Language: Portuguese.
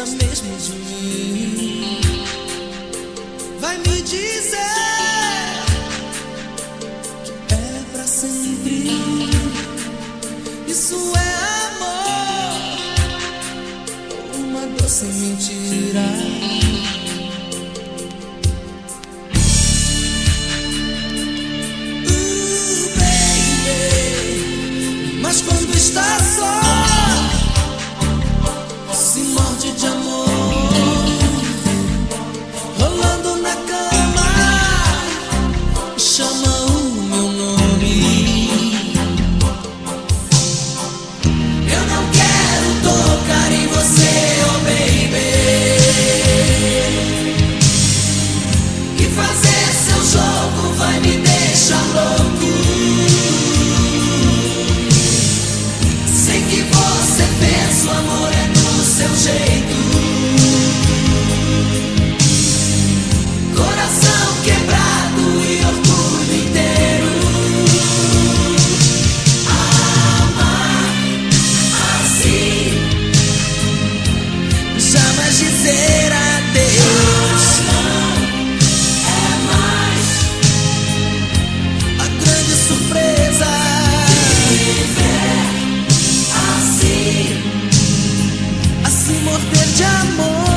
gosta mesmo de mim. Vai me dizer que é pra sempre. Isso é amor, uma doce mentira. Mas quando está só. del llamor.